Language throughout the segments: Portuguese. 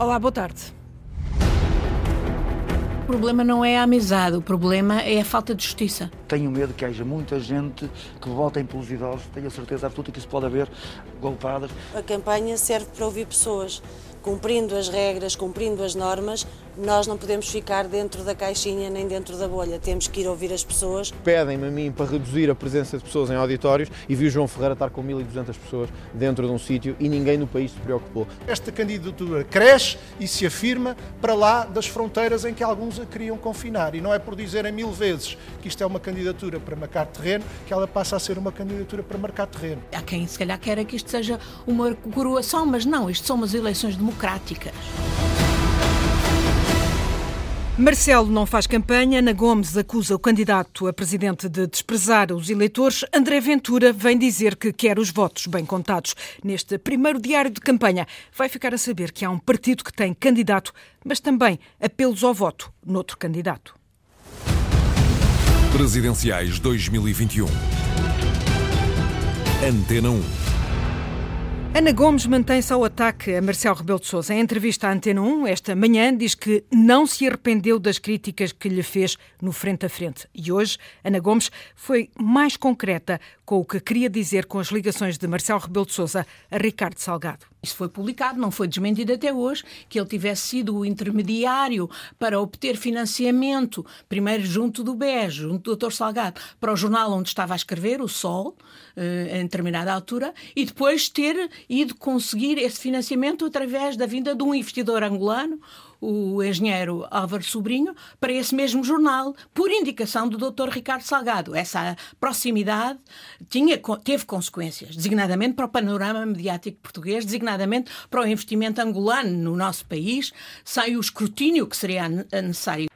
Olá, boa tarde. O problema não é a amizade, o problema é a falta de justiça. Tenho medo que haja muita gente que votem pelos idosos. Tenho a certeza absoluta que isso pode haver golpadas. A campanha serve para ouvir pessoas cumprindo as regras, cumprindo as normas, nós não podemos ficar dentro da caixinha nem dentro da bolha. Temos que ir ouvir as pessoas. Pedem-me a mim para reduzir a presença de pessoas em auditórios e vi o João Ferreira estar com 1.200 pessoas dentro de um sítio e ninguém no país se preocupou. Esta candidatura cresce e se afirma para lá das fronteiras em que alguns a queriam confinar. E não é por dizerem mil vezes que isto é uma candidatura para marcar terreno que ela passa a ser uma candidatura para marcar terreno. Há quem se calhar queira que isto seja uma coroação, mas não, isto são umas eleições democráticas. Marcelo não faz campanha, Ana Gomes acusa o candidato a presidente de desprezar os eleitores. André Ventura vem dizer que quer os votos bem contados. Neste primeiro diário de campanha, vai ficar a saber que há um partido que tem candidato, mas também apelos ao voto noutro candidato. Presidenciais 2021. Antena 1. Ana Gomes mantém-se ao ataque a Marcelo Rebelo de Sousa. Em entrevista à Antena 1, esta manhã, diz que não se arrependeu das críticas que lhe fez no frente a frente. E hoje, Ana Gomes foi mais concreta com o que queria dizer com as ligações de Marcelo Rebelo de Sousa a Ricardo Salgado. Isso foi publicado, não foi desmentido até hoje, que ele tivesse sido o intermediário para obter financiamento, primeiro junto do BES, junto do Dr. Salgado, para o jornal onde estava a escrever, o Sol, eh, em determinada altura, e depois ter ido conseguir esse financiamento através da vinda de um investidor angolano, o engenheiro Álvaro Sobrinho para esse mesmo jornal, por indicação do Dr. Ricardo Salgado. Essa proximidade tinha, teve consequências, designadamente para o panorama mediático português, designadamente para o investimento angolano no nosso país, sem o escrutínio que seria necessário.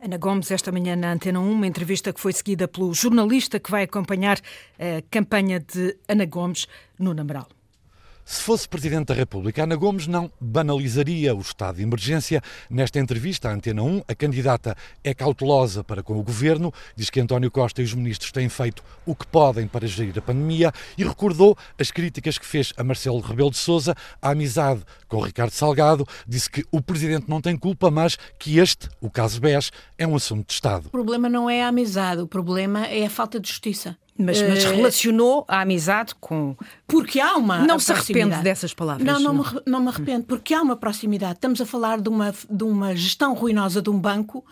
Ana Gomes, esta manhã na Antena 1, uma entrevista que foi seguida pelo jornalista que vai acompanhar a campanha de Ana Gomes no Namaral. Se fosse Presidente da República, Ana Gomes não banalizaria o estado de emergência. Nesta entrevista à Antena 1, a candidata é cautelosa para com o governo, diz que António Costa e os ministros têm feito o que podem para gerir a pandemia e recordou as críticas que fez a Marcelo Rebelo de Sousa à amizade com Ricardo Salgado. Disse que o Presidente não tem culpa, mas que este, o caso BES, é um assunto de Estado. O problema não é a amizade, o problema é a falta de justiça. Mas, mas, eh, relacionou a amizade com. Porque há uma. Não se arrepende dessas palavras. Não, não, não, me, não me arrependo, porque há uma proximidade. Estamos a falar de uma, de uma gestão ruinosa de um banco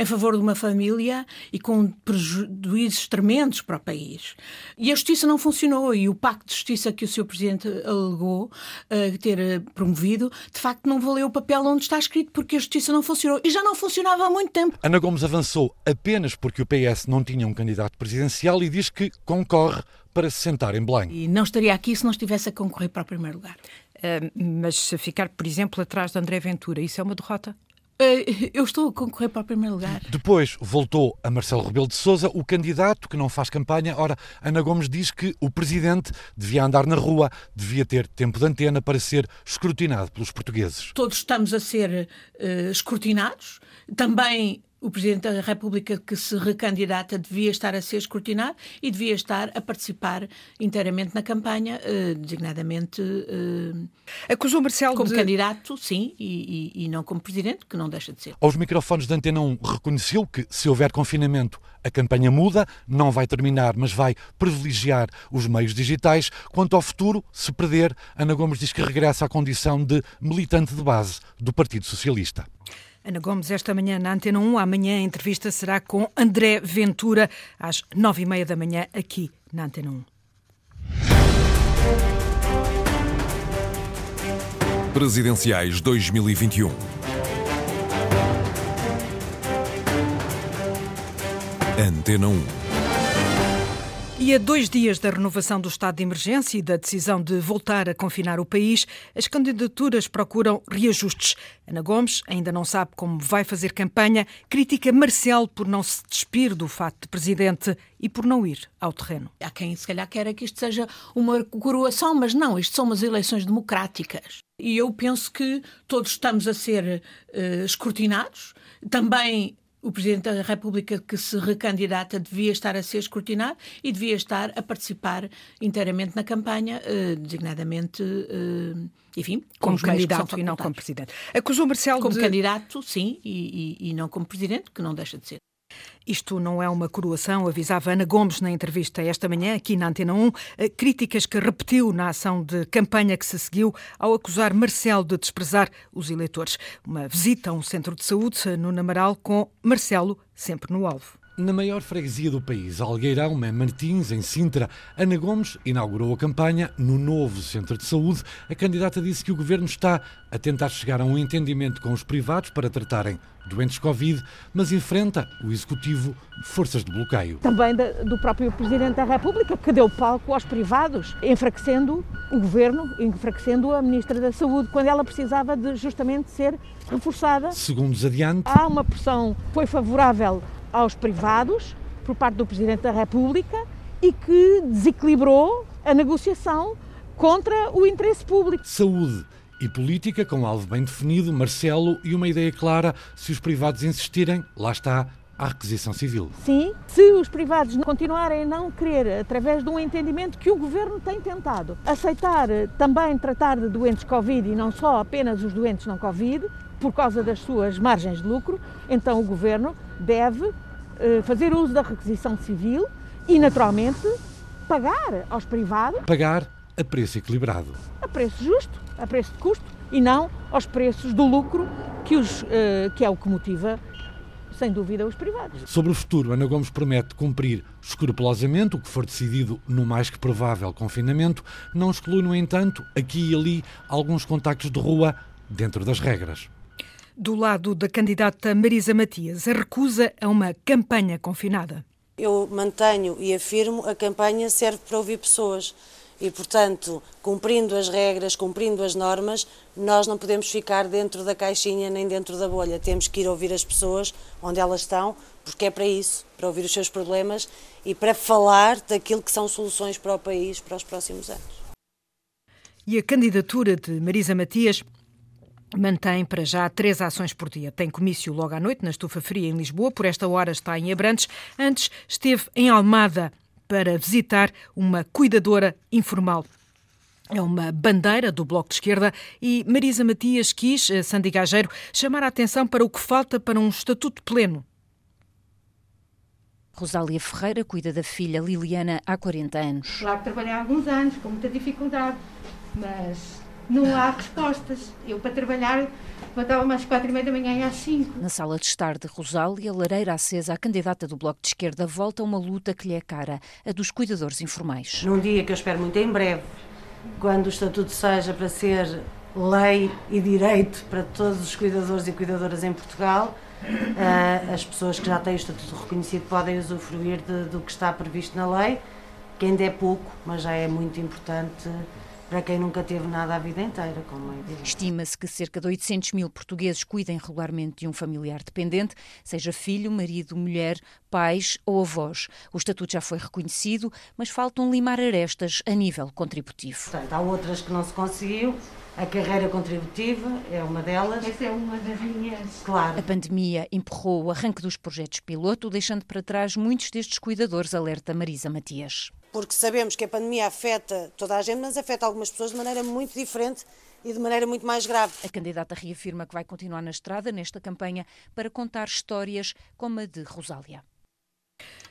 em favor de uma família e com prejuízos tremendos para o país. E a justiça não funcionou e o pacto de justiça que o Sr. Presidente alegou uh, ter eh, promovido, de facto não valeu o papel onde está escrito porque a justiça não funcionou e já não funcionava há muito tempo. Ana Gomes avançou apenas porque o PS não tinha um candidato presidencial e diz que concorre para se sentar em Belém. E não estaria aqui se não estivesse a concorrer para o primeiro lugar. Uh, mas se ficar, por exemplo, atrás de André Ventura, isso é uma derrota? Eh, eu estou a concorrer para o primeiro lugar. Depois voltou a Marcelo Rebelo de Sousa, o candidato que não faz campanha. Ora, Ana Gomes diz que o presidente devia andar na rua, devia ter tempo de antena para ser escrutinado pelos portugueses. Todos estamos a ser uh, escrutinados. Também o Presidente da República que se recandidata devia estar a ser escrutinado e devia estar a participar inteiramente na campanha, eh, designadamente. Eh, Acusou Marcelo como de... candidato, sim, e, e, e, não como Presidente, que não deixa de ser. Aos microfones da Antena 1 reconheceu que, se houver confinamento, a campanha muda, não vai terminar, mas vai privilegiar os meios digitais. Quanto ao futuro, se perder, Ana Gomes diz que regressa à condição de militante de base do Partido Socialista. Ana Gomes, esta manhã na Antena 1. Amanhã a entrevista será com André Ventura, às nove e meia da manhã, aqui na Antena 1. Presidenciais 2021. Antena 1. E a dois dias da renovação do estado de emergência e da decisão de voltar a confinar o país, as candidaturas procuram reajustes. Ana Gomes ainda não sabe como vai fazer campanha, critica Marcelo por não se despir do fato de presidente e por não ir ao terreno. Há quem se calhar queira que isto seja uma coroação, mas não, isto são umas eleições democráticas. E eu penso que todos estamos a ser uh, escrutinados, também o Presidente da República que se recandidata devia estar a ser escrutinado e devia estar a participar inteiramente na campanha, eh, designadamente, eh, enfim, como candidato e não como Presidente. Acusou Marcelo como de... candidato, sim, e, e, e não como Presidente, que não deixa de ser. Isto não é uma coroação, avisava Ana Gomes na entrevista esta manhã, aqui na Antena 1, eh, críticas que repetiu na ação de campanha que se seguiu ao acusar Marcelo de desprezar os eleitores. Uma visita a um centro de saúde no Namaral com Marcelo sempre no alvo. Na maior freguesia do país, Algueirão, Mé Martins, em Sintra, Ana Gomes inaugurou a campanha no novo centro de saúde. A candidata disse que o governo está a tentar chegar a um entendimento com os privados para tratarem doentes Covid, mas enfrenta o executivo forças de bloqueio. Também do próprio Presidente da República, que deu palco aos privados, enfraquecendo o governo, enfraquecendo a Ministra da Saúde, quando ela precisava de justamente ser reforçada. Segundos adiante. Há uma pressão que foi favorável aos privados por parte do Presidente da República e que desequilibrou a negociação contra o interesse público. Saúde e política, com alvo bem definido, Marcelo, e uma ideia clara: se os privados insistirem, lá está a requisição civil. Sim, se os privados continuarem a não querer, através de um entendimento que o governo tem tentado, aceitar também tratar de doentes Covid e não só apenas os doentes não Covid, por causa das suas margens de lucro, então o governo deve eh, fazer uso da requisição civil e, naturalmente, pagar aos privados. Pagar a preço equilibrado. A preço justo, a preço de custo e não aos preços do lucro, que, os, uh, que é o que motiva, sem dúvida, os privados. Sobre o futuro, Ana Gomes promete cumprir escrupulosamente o que for decidido no mais que provável confinamento, não exclui, no entanto, aqui e ali alguns contactos de rua dentro das regras. Do lado da candidata Marisa Matias, a recusa a uma campanha confinada. Eu mantenho e afirmo a campanha serve para ouvir pessoas e, portanto, cumprindo as regras, cumprindo as normas, nós não podemos ficar dentro da caixinha nem dentro da bolha. Temos que ir ouvir as pessoas onde elas estão, porque é para isso, para ouvir os seus problemas e para falar daquilo que são soluções para o país para os próximos anos. E a candidatura de Marisa Matias Mantém para já três ações por dia. Tem comício logo à noite na Estufa Fria em Lisboa, por esta hora está em Abrantes. Antes esteve em Almada para visitar uma cuidadora informal. É uma bandeira do Bloco de Esquerda e Marisa Matias quis, eh, Sandy Gageiro, chamar a atenção para o que falta para um estatuto pleno. Rosália Ferreira cuida da filha Liliana há 40 anos. Claro que trabalhei há alguns anos, com muita dificuldade, mas não há respostas. Eu, para trabalhar, levantava-me às quatro e meia da manhã e às cinco. Na sala de estar de Rosália, lareira acesa, a candidata do Bloco de Esquerda volta a uma luta que lhe é cara, a dos cuidadores informais. Num dia que eu espero muito em breve, quando o estatuto seja para ser lei e direito para todos os cuidadores e cuidadoras em Portugal, uh, as pessoas que já têm o estatuto reconhecido podem usufruir de, do que está previsto na lei, que ainda é pouco, mas já é muito importante para quem nunca teve nada a vida inteira, como é evidente. Estima-se que cerca de 800 mil portugueses cuidem regularmente de um familiar dependente, seja filho, marido, mulher, pais ou avós. O estatuto já foi reconhecido, mas faltam limar arestas a nível contributivo. Portanto, há outras que não se conseguiu. A carreira contributiva é uma delas. Essa é uma das minhas. Claro. A pandemia empurrou o arranque dos projetos piloto, deixando para trás muitos destes cuidadores, alerta Marisa Matias porque sabemos que a pandemia afeta toda a gente, mas afeta algumas pessoas de maneira muito diferente e de maneira muito mais grave. A candidata reafirma que vai continuar na estrada nesta campanha para contar histórias como a de Rosália.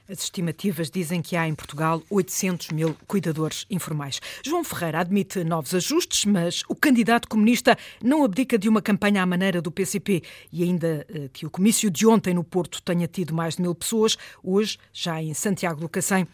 As estimativas dizem que há em Portugal 800 mil cuidadores informais. João Ferreira admite novos ajustes, mas o candidato comunista não abdica de uma campanha à maneira do PCP. E ainda eh, que o comício de ontem no Porto tenha tido mais de mil pessoas, hoje, já em Santiago do Cacém,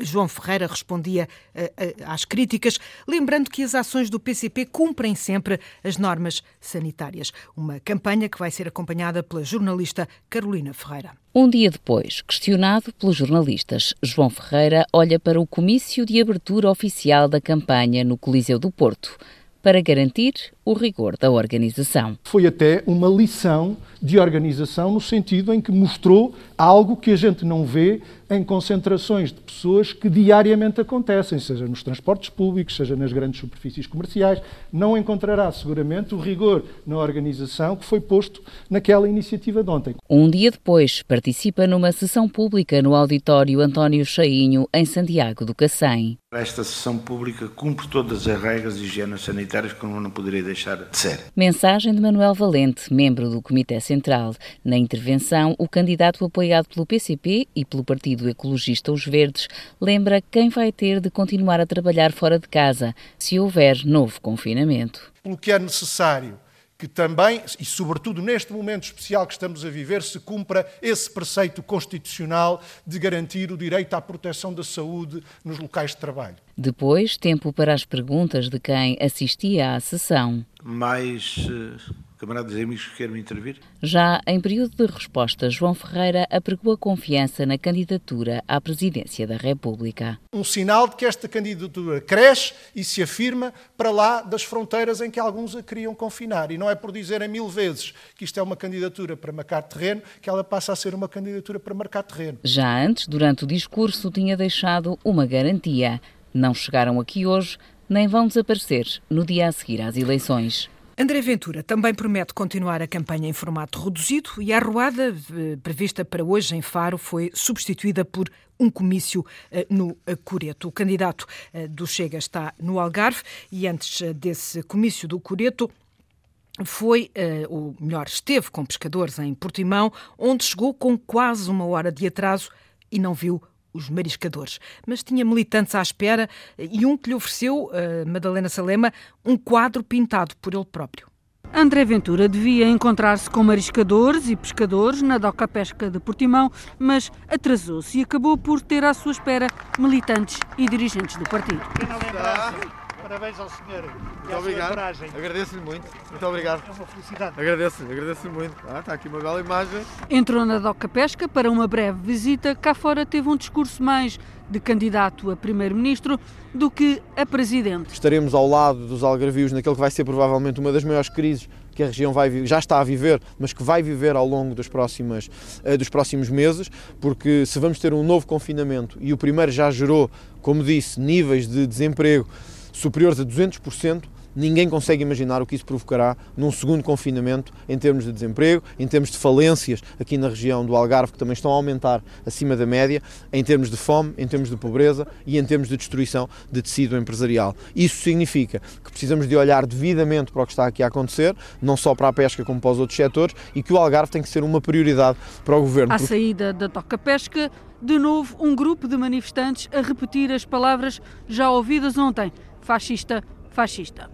João Ferreira respondia uh, uh, às críticas, lembrando que as ações do PCP cumprem sempre as normas sanitárias. Uma campanha que vai ser acompanhada pela jornalista Carolina Ferreira. Um dia depois, questionado pelos jornalistas, João Ferreira olha para o comício de abertura oficial da campanha no Coliseu do Porto. Para garantir o rigor da organização. Foi até uma lição de organização no sentido em que mostrou algo que a gente não vê em concentrações de pessoas que diariamente acontecem, seja nos transportes públicos, seja nas grandes superfícies comerciais. Não encontrará seguramente o rigor na organização que foi posto naquela iniciativa de ontem. Um dia depois, participa numa sessão pública no auditório António Chainho, em Santiago do Cacém. Esta sessão pública cumpre todas as regras de higiene sanitárias como não poderia deixar de ser. Mensagem de Manuel Valente, membro do Comitê Central. Na intervenção, o candidato apoiado pelo PCP e pelo Partido Ecologista Os Verdes lembra quem vai ter de continuar a trabalhar fora de casa se houver novo confinamento. Pelo que é necessário que também, e sobretudo neste momento especial que estamos a viver, se cumpra esse preceito constitucional de garantir o direito à proteção da saúde nos locais de trabalho. Depois, tempo para as perguntas de quem assistia à sessão. Mais uh, camaradas e amigos que queiram intervir? Já em período de resposta, João Ferreira apregou a confiança na candidatura à presidência da República. Um sinal de que esta candidatura cresce e se afirma para lá das fronteiras em que alguns a queriam confinar. E não é por dizerem mil vezes que isto é uma candidatura para marcar terreno que ela passa a ser uma candidatura para marcar terreno. Já antes, durante o discurso, tinha deixado uma garantia não chegaram aqui hoje, nem vão desaparecer no dia a seguir às eleições. André Ventura também promete continuar a campanha em formato reduzido e a arruada eh, prevista para hoje em Faro foi substituída por um comício eh, no Coreto. O candidato eh, do Chega está no Algarve e antes desse comício do Coreto, foi, ou melhor, esteve com pescadores em Portimão, onde chegou com quase uma hora de atraso e não viu os mariscadores. Mas tinha militantes à espera e um que lhe ofereceu, uh, Madalena Salema, um quadro pintado por ele próprio. André Ventura devia encontrar-se com mariscadores e pescadores na doca pesca de Portimão, mas atrasou-se e acabou por ter à sua espera militantes e dirigentes do partido. Parabéns ao senhor. Muito obrigado. Agradeço-lhe muito. Muito obrigado. É uma felicidade. Agradeço-lhe, agradeço-lhe muito. Ah, está aqui uma bela imagem. Entrou na Doca Pesca para uma breve visita. Cá fora teve um discurso mais de candidato a primeiro-ministro do que a presidente. Estaremos ao lado dos algarvios naquele que vai ser provavelmente uma das maiores crises que a região vai, já está a viver, mas que vai viver ao longo dos, próximas, eh, dos próximos meses, porque se vamos ter um novo confinamento e o primeiro já gerou, como disse, níveis de desemprego superiores a 200%, ninguém consegue imaginar o que isso provocará num segundo confinamento em termos de desemprego, em termos de falências aqui na região do Algarve, que também estão a aumentar acima da média, em termos de fome, em termos de pobreza e em termos de destruição de tecido empresarial. Isso significa que precisamos de olhar devidamente para o que está aqui a acontecer, não só para a pesca como para os outros setores, e que o Algarve tem que ser uma prioridade para o Governo. À saída da Toca Pesca, de novo um grupo de manifestantes a repetir as palavras já ouvidas ontem fascista, fascista.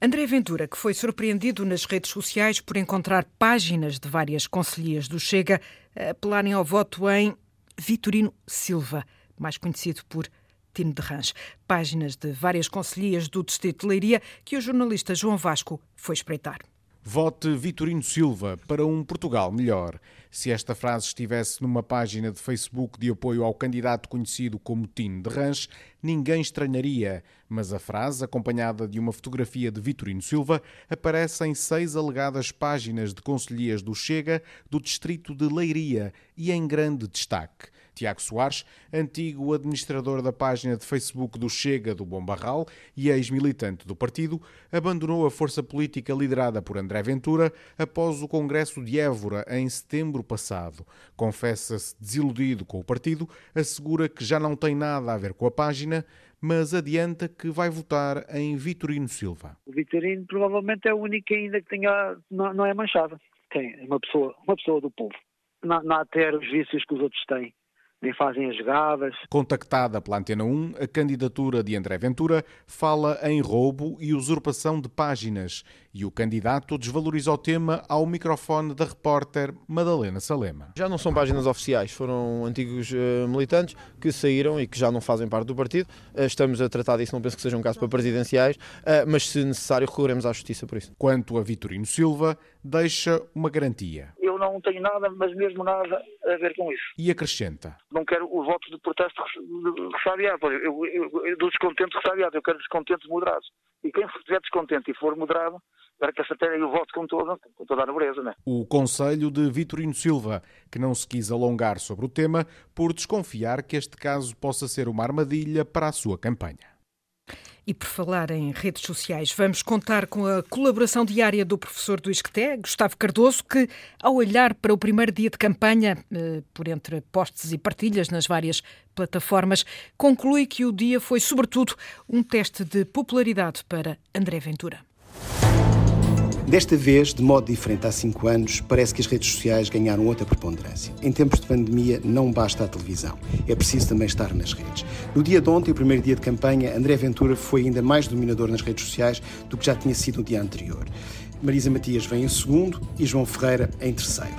André Ventura, que foi surpreendido nas redes sociais por encontrar páginas de várias conselhias do Chega a apelarem ao voto em Vitorino Silva, mais conhecido por Tino de Rãs. Páginas de várias conselhias do Distrito de Leiria que o jornalista João Vasco foi espreitar. Vote Vitorino Silva para um Portugal melhor. Se esta frase estivesse numa página de Facebook de apoio ao candidato conhecido como Tino de Ranch, ninguém estranharia. Mas a frase, acompanhada de uma fotografia de Vitorino Silva, aparece em seis alegadas páginas de conselheiros do Chega do distrito de Leiria e em grande destaque. Tiago Soares, antigo administrador da página de Facebook do Chega do Bom Barral e ex-militante do partido, abandonou a força política liderada por André Ventura após o Congresso de Évora em setembro passado. Confessa-se desiludido com o partido, assegura que já não tem nada a ver com a página, mas adianta que vai votar em Vitorino Silva. O Vitorino provavelmente é o único ainda que tenha, não, não é manchado. Tem uma pessoa, uma pessoa do povo. Não, não há ter os vícios que os outros têm nem fazem as jogadas. Contactada pela Antena 1, a candidatura de André Ventura fala em roubo e usurpação de páginas e o candidato desvaloriza o tema ao microfone da repórter Madalena Salema. Já não são páginas oficiais, foram antigos uh, militantes que saíram e que já não fazem parte do partido. Uh, estamos a tratar disso, não penso que seja um caso para presidenciais, uh, mas se necessário recorremos à justiça por isso. Quanto a Vitorino Silva, deixa uma garantia. Eu não tenho nada, mas mesmo nada a ver com isso. E acrescenta. Não quero o voto de protesto ressabiado. Eu, eu, eu, do descontente ressabiado, eu quero descontentes moderados. E quem estiver descontente e for moderado, para que essa terra e o voto com toda, com toda a nobreza. Né? O conselho de Vitorino Silva, que não se quis alongar sobre o tema por desconfiar que este caso possa ser uma armadilha para a sua campanha. E por falar em redes sociais, vamos contar com a colaboração diária do professor do Isqueté, Gustavo Cardoso, que, ao olhar para o primeiro dia de campanha, eh, por entre postes e partilhas nas várias plataformas, conclui que o dia foi, sobretudo, um teste de popularidade para André Ventura. Desta vez, de modo diferente há cinco anos, parece que as redes sociais ganharam outra preponderância. Em tempos de pandemia, não basta a televisão, é preciso também estar nas redes. No dia de ontem, o primeiro dia de campanha, André Ventura foi ainda mais dominador nas redes sociais do que já tinha sido no dia anterior. Marisa Matias vem em segundo e João Ferreira em terceiro.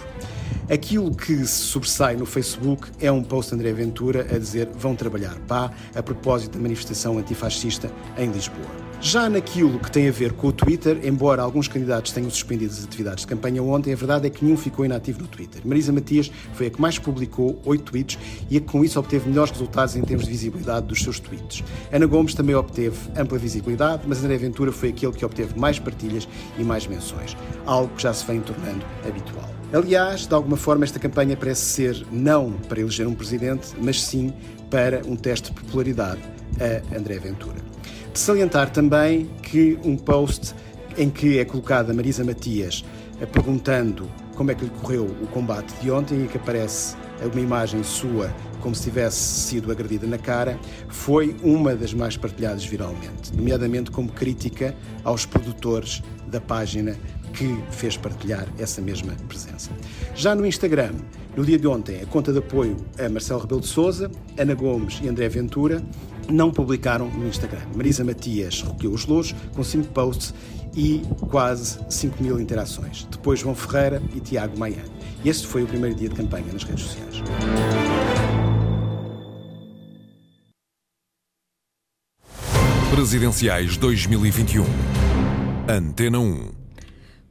Aquilo que se sobressai no Facebook é um post de André Ventura a dizer vão trabalhar pá, a propósito da manifestação antifascista em Lisboa. Já naquilo que tem a ver com o Twitter, embora alguns candidatos tenham suspendido as atividades de campanha ontem, a verdade é que nenhum ficou inativo no Twitter. Marisa Matias foi a que mais publicou oito tweets e a que com isso obteve melhores resultados em termos de visibilidade dos seus tweets. Ana Gomes também obteve ampla visibilidade, mas André Ventura foi aquele que obteve mais partilhas e mais menções, algo que já se vem tornando habitual. Aliás, de alguma forma, esta campanha parece ser não para eleger um presidente, mas sim para um teste de popularidade a André Ventura. De salientar também que um post em que é colocada Marisa Matias eh, perguntando como é que lhe correu o combate de ontem e que aparece uma imagem sua como se tivesse sido agredida na cara, foi uma das mais partilhadas viralmente, nomeadamente como crítica aos produtores da página que fez partilhar essa mesma presença. Já no Instagram, no dia de ontem, a conta de apoio a Marcelo Rebelo de Sousa, Ana Gomes e André Ventura não publicaram no Instagram. Marisa Matias recolheu os louros com 5 posts e quase 5 mil interações. Depois João Ferreira e Tiago Maia. Este foi o primeiro dia de campanha nas redes sociais. Presidenciais 2021. Antena 1.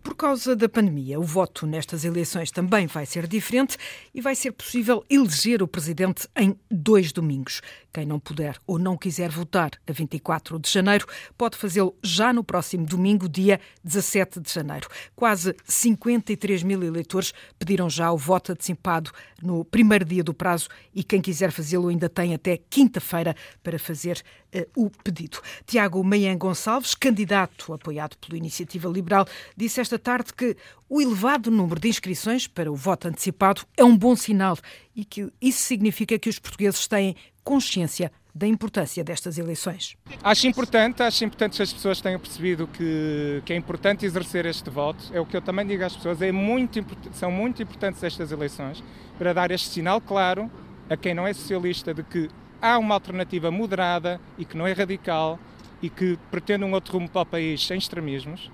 Por causa da pandemia, o voto nestas eleições também vai ser diferente e vai ser possível eleger o presidente em dois domingos. Quem não puder ou não quiser votar a 24 de janeiro pode fazê-lo já no próximo domingo, dia 17 de janeiro. Quase 53 mil eleitores pediram já o voto antecipado no primeiro dia do prazo e quem quiser fazê-lo ainda tem até quinta-feira para fazer uh, o pedido. Tiago Meian Gonçalves, candidato apoiado pela Iniciativa Liberal, disse esta tarde que o elevado número de inscrições para o voto antecipado é um bom sinal e que isso significa que os portugueses têm consciência da importância destas eleições. Acho importante, acho importante que as pessoas tenham percebido que, que é importante exercer este voto. É o que eu também digo às pessoas, é muito, são muito importantes estas eleições para dar este sinal claro a quem não é socialista de que há uma alternativa moderada e que não é radical e que pretende um outro rumo para o país sem extremismos.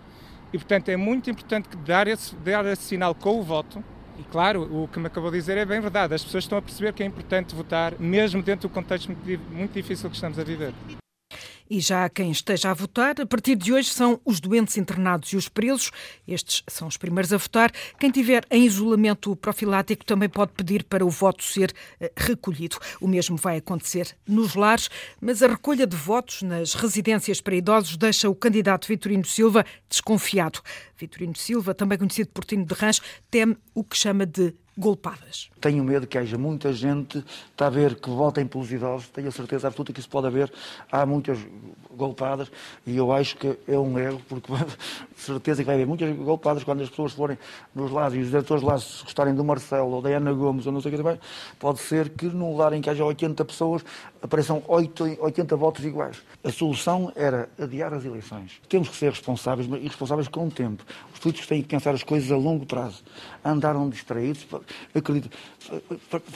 E, portanto, é muito importante dar esse, dar esse sinal com o voto e claro, o que me acabou de dizer é bem verdade. As pessoas estão a perceber que é importante votar, mesmo dentro do contexto muito difícil que estamos a viver. E já há quem esteja a votar, a partir de hoje são os doentes internados e os presos. Estes são os primeiros a votar. Quem tiver em isolamento profilático também pode pedir para o voto ser eh, recolhido. O mesmo vai acontecer nos lares, mas a recolha de votos nas residências para idosos deixa o candidato Vitorino Silva desconfiado. Vitorino Silva, também conhecido por Tino de Rãs, teme o que chama de golpadas. Tenho medo que haja muita gente, está a ver, que votem pelos idosos, tenho a certeza absoluta que isso pode haver. Há muitas golpadas e eu acho que é um erro, porque certeza que vai haver muitas golpadas quando as pessoas forem nos lados e os diretores lá se gostarem do Marcelo ou da Ana Gomes ou não sei o que também, pode ser que num lar em que haja 80 pessoas apareçam 80 votos iguais. A solução era adiar as eleições. Temos que ser responsáveis, mas responsáveis com o tempo. Os políticos têm que pensar as coisas a longo prazo. Andaram distraídos, acredito,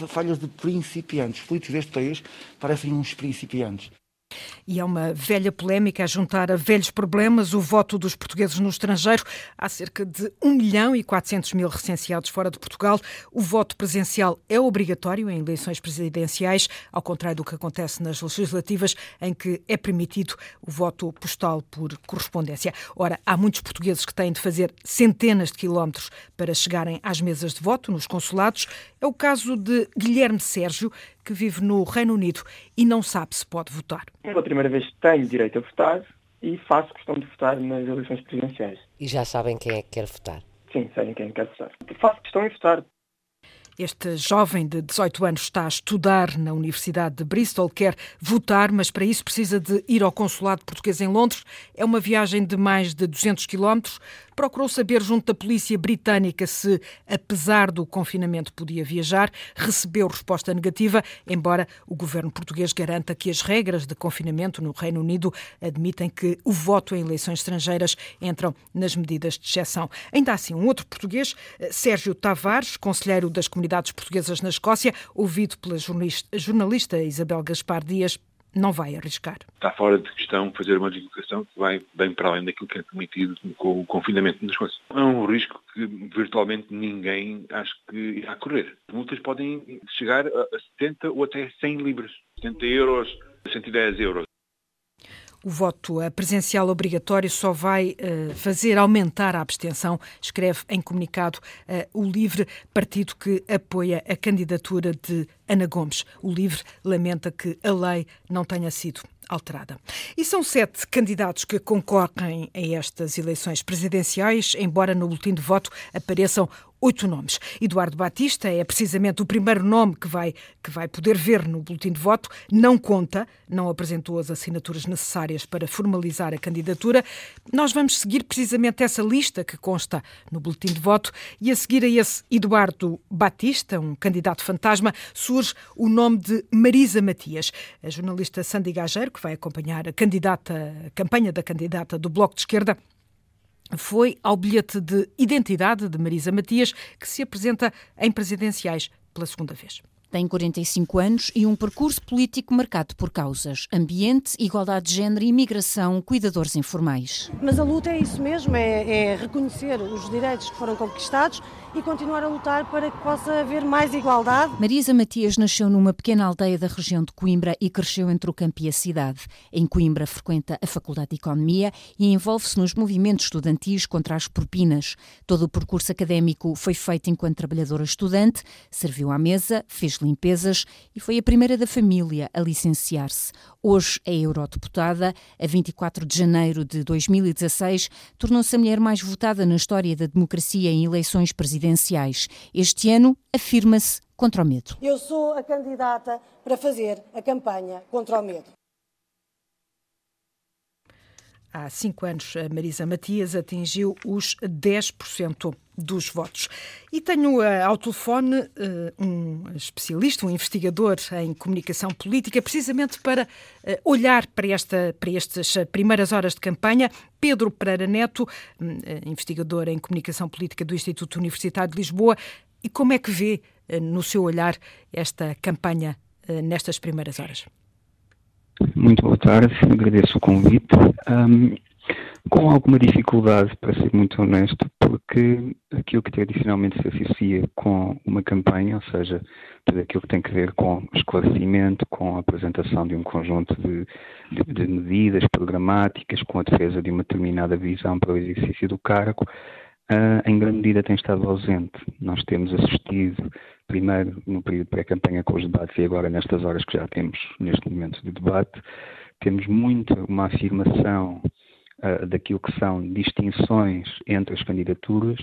falhas de principiantes. Os políticos deste país parecem uns principiantes. E é uma velha polémica a juntar a velhos problemas o voto dos portugueses no estrangeiro. Há cerca de 1 milhão e 400 mil recenseados fora de Portugal. O voto presencial é obrigatório em eleições presidenciais, ao contrário do que acontece nas legislativas, em que é permitido o voto postal por correspondência. Ora, há muitos portugueses que têm de fazer centenas de quilómetros para chegarem às mesas de voto nos consulados. É o caso de Guilherme Sérgio, que vive no Reino Unido e não sabe se pode votar. É a primeira vez que tenho direito a votar e faço questão de votar nas eleições presidenciais. E já sabem quem é que quer votar? Sim, sabem quem quer votar. Faço questão de votar. Este jovem de 18 anos está a estudar na Universidade de Bristol, quer votar, mas para isso precisa de ir ao consulado português em Londres. É uma viagem de mais de 200 quilómetros procurou saber junto da polícia britânica se, apesar do confinamento, podia viajar. Recebeu resposta negativa, embora o governo português garanta que as regras de confinamento no Reino Unido admitem que o voto em eleições estrangeiras entram nas medidas de exceção. Ainda assim, um outro português, eh, Sérgio Tavares, conselheiro das comunidades portuguesas na Escócia, ouvido pela jornalista Isabel Gaspar Dias, não vai arriscar. Está fora de questão fazer uma divulgação que vai bem para além daquilo que é permitido com o confinamento das coisas. É um risco que virtualmente ninguém acho que irá correr. As multas podem chegar a 70 ou até 100 libras, 70 euros, 110 euros. O voto presencial obrigatório só vai uh, fazer aumentar a abstenção, escreve em comunicado uh, o LIVRE, partido que apoia a candidatura de Ana Gomes. O LIVRE lamenta que a lei não tenha sido alterada. E são sete candidatos que concorrem a estas eleições presidenciais, embora no boletim de voto apareçam oito nomes. Eduardo Batista é precisamente o primeiro nome que vai, que vai poder ver no boletim de voto. Não conta, não apresentou as assinaturas necessárias para formalizar a candidatura. Nós vamos seguir precisamente essa lista que consta no boletim de voto e a seguir a esse Eduardo Batista, um candidato fantasma, surge o nome de Marisa Matias. A jornalista Sandy Gageiro, que vai acompanhar a candidata, a campanha da candidata do Bloco de Esquerda, foi ao bilhete de identidade de Marisa Matias, que se apresenta em presidenciais pela segunda vez. Tem 45 anos e um percurso político marcado por causas: ambiente, igualdade de género, imigração, cuidadores informais. Mas a luta é isso mesmo: é, é reconhecer os direitos que foram conquistados e continuar a lutar para que possa haver mais igualdade. Marisa Matias nasceu numa pequena aldeia da região de Coimbra e cresceu entre o campo e a cidade. Em Coimbra frequenta a Faculdade de Economia e envolve-se nos movimentos estudantis contra as propinas. Todo o percurso académico foi feito enquanto trabalhadora estudante, serviu à mesa, fez limpezas e foi a primeira da família a licenciar-se. Hoje é eurodeputada. A 24 de janeiro de 2016, tornou-se a mulher mais votada na história da democracia em eleições presidenciais. Este ano, afirma-se contra o medo. Eu sou a candidata para fazer a campanha contra o medo. Há cinco anos, a Marisa Matias atingiu os 10% dos votos. E tenho uh, ao telefone uh, um especialista, um investigador em comunicação política, precisamente para uh, olhar para, esta, para estas primeiras horas de campanha. Pedro Pereira Neto, um, investigador em comunicação política do Instituto Universitário de Lisboa. E como é que vê, no seu olhar, esta campanha nestas primeiras horas? Muito boa tarde, agradeço o convite. Um, com alguma dificuldade, para ser muito honesto, porque aquilo que tradicionalmente se associa com uma campanha, ou seja, tudo aquilo que tem que ver com esclarecimento, com a apresentação de um conjunto de, de, de medidas programáticas, com a defesa de uma determinada visão para o exercício do cargo, uh, em grande medida tem estado ausente. Nós temos assistido, primeiro no período pré-campanha com os debates e agora nestas horas que já temos neste momento de debate, temos muito uma afirmação uh, daquilo que são distinções entre as candidaturas,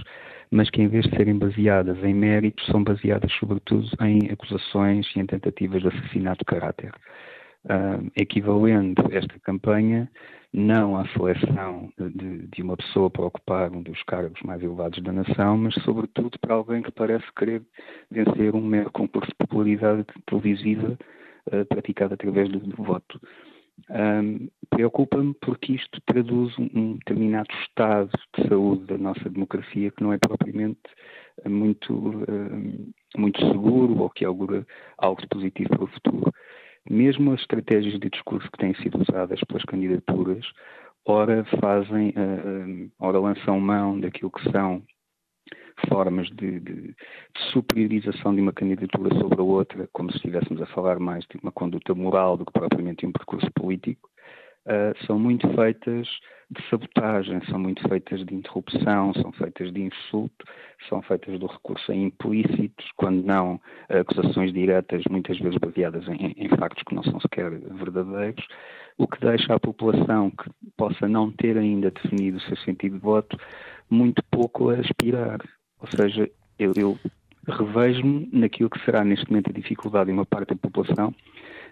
mas que em vez de serem baseadas em méritos, são baseadas sobretudo em acusações e em tentativas de assassinato de caráter. Uh, equivalendo esta campanha não à seleção de, de, uma pessoa para ocupar um dos cargos mais elevados da nação, mas sobretudo para alguém que parece querer vencer um mero concurso de popularidade televisiva uh, praticado através do, do voto. Um, Preocupa-me porque isto traduz um determinado estado de saúde da nossa democracia que não é propriamente eh, muito, muito seguro ou que augura algo positivo para o futuro. Mesmo as estratégias de discurso que têm sido usadas pelas candidaturas, ora fazem, uh, ora lançam mão daquilo que são formas de, de, de, superiorização de uma candidatura sobre a outra, como se estivéssemos a falar mais de uma conduta moral do que propriamente de um percurso político, uh, são muito feitas de sabotagem, são muito feitas de interrupção, são feitas de insulto, são feitas do recurso a implícitos, quando não acusações diretas, muitas vezes baseadas em, em factos que não são sequer verdadeiros, o que deixa a população que possa não ter ainda definido o seu sentido de voto muito pouco a aspirar. Ou seja, eu, eu revejo-me naquilo que será neste momento a dificuldade de uma parte da população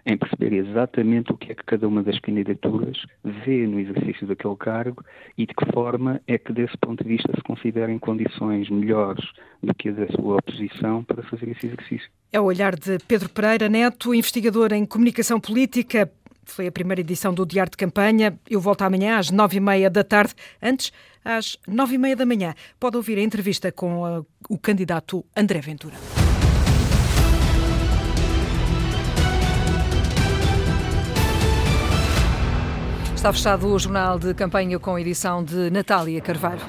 em perceber exatamente o que é que cada uma das candidaturas vê no exercício daquele cargo e de que forma é que, desse ponto de vista, se considera em condições melhores do que a da sua oposição para fazer esse exercício. É o olhar de Pedro Pereira Neto, investigador em comunicação política. Foi a primeira edição do Diário de Campanha. Eu volto amanhã às nove e meia da tarde. Antes, às nove e meia da manhã, pode ouvir a entrevista com uh, o candidato André Ventura. Está fechado o jornal de campanha com edição de Natália Carvalho.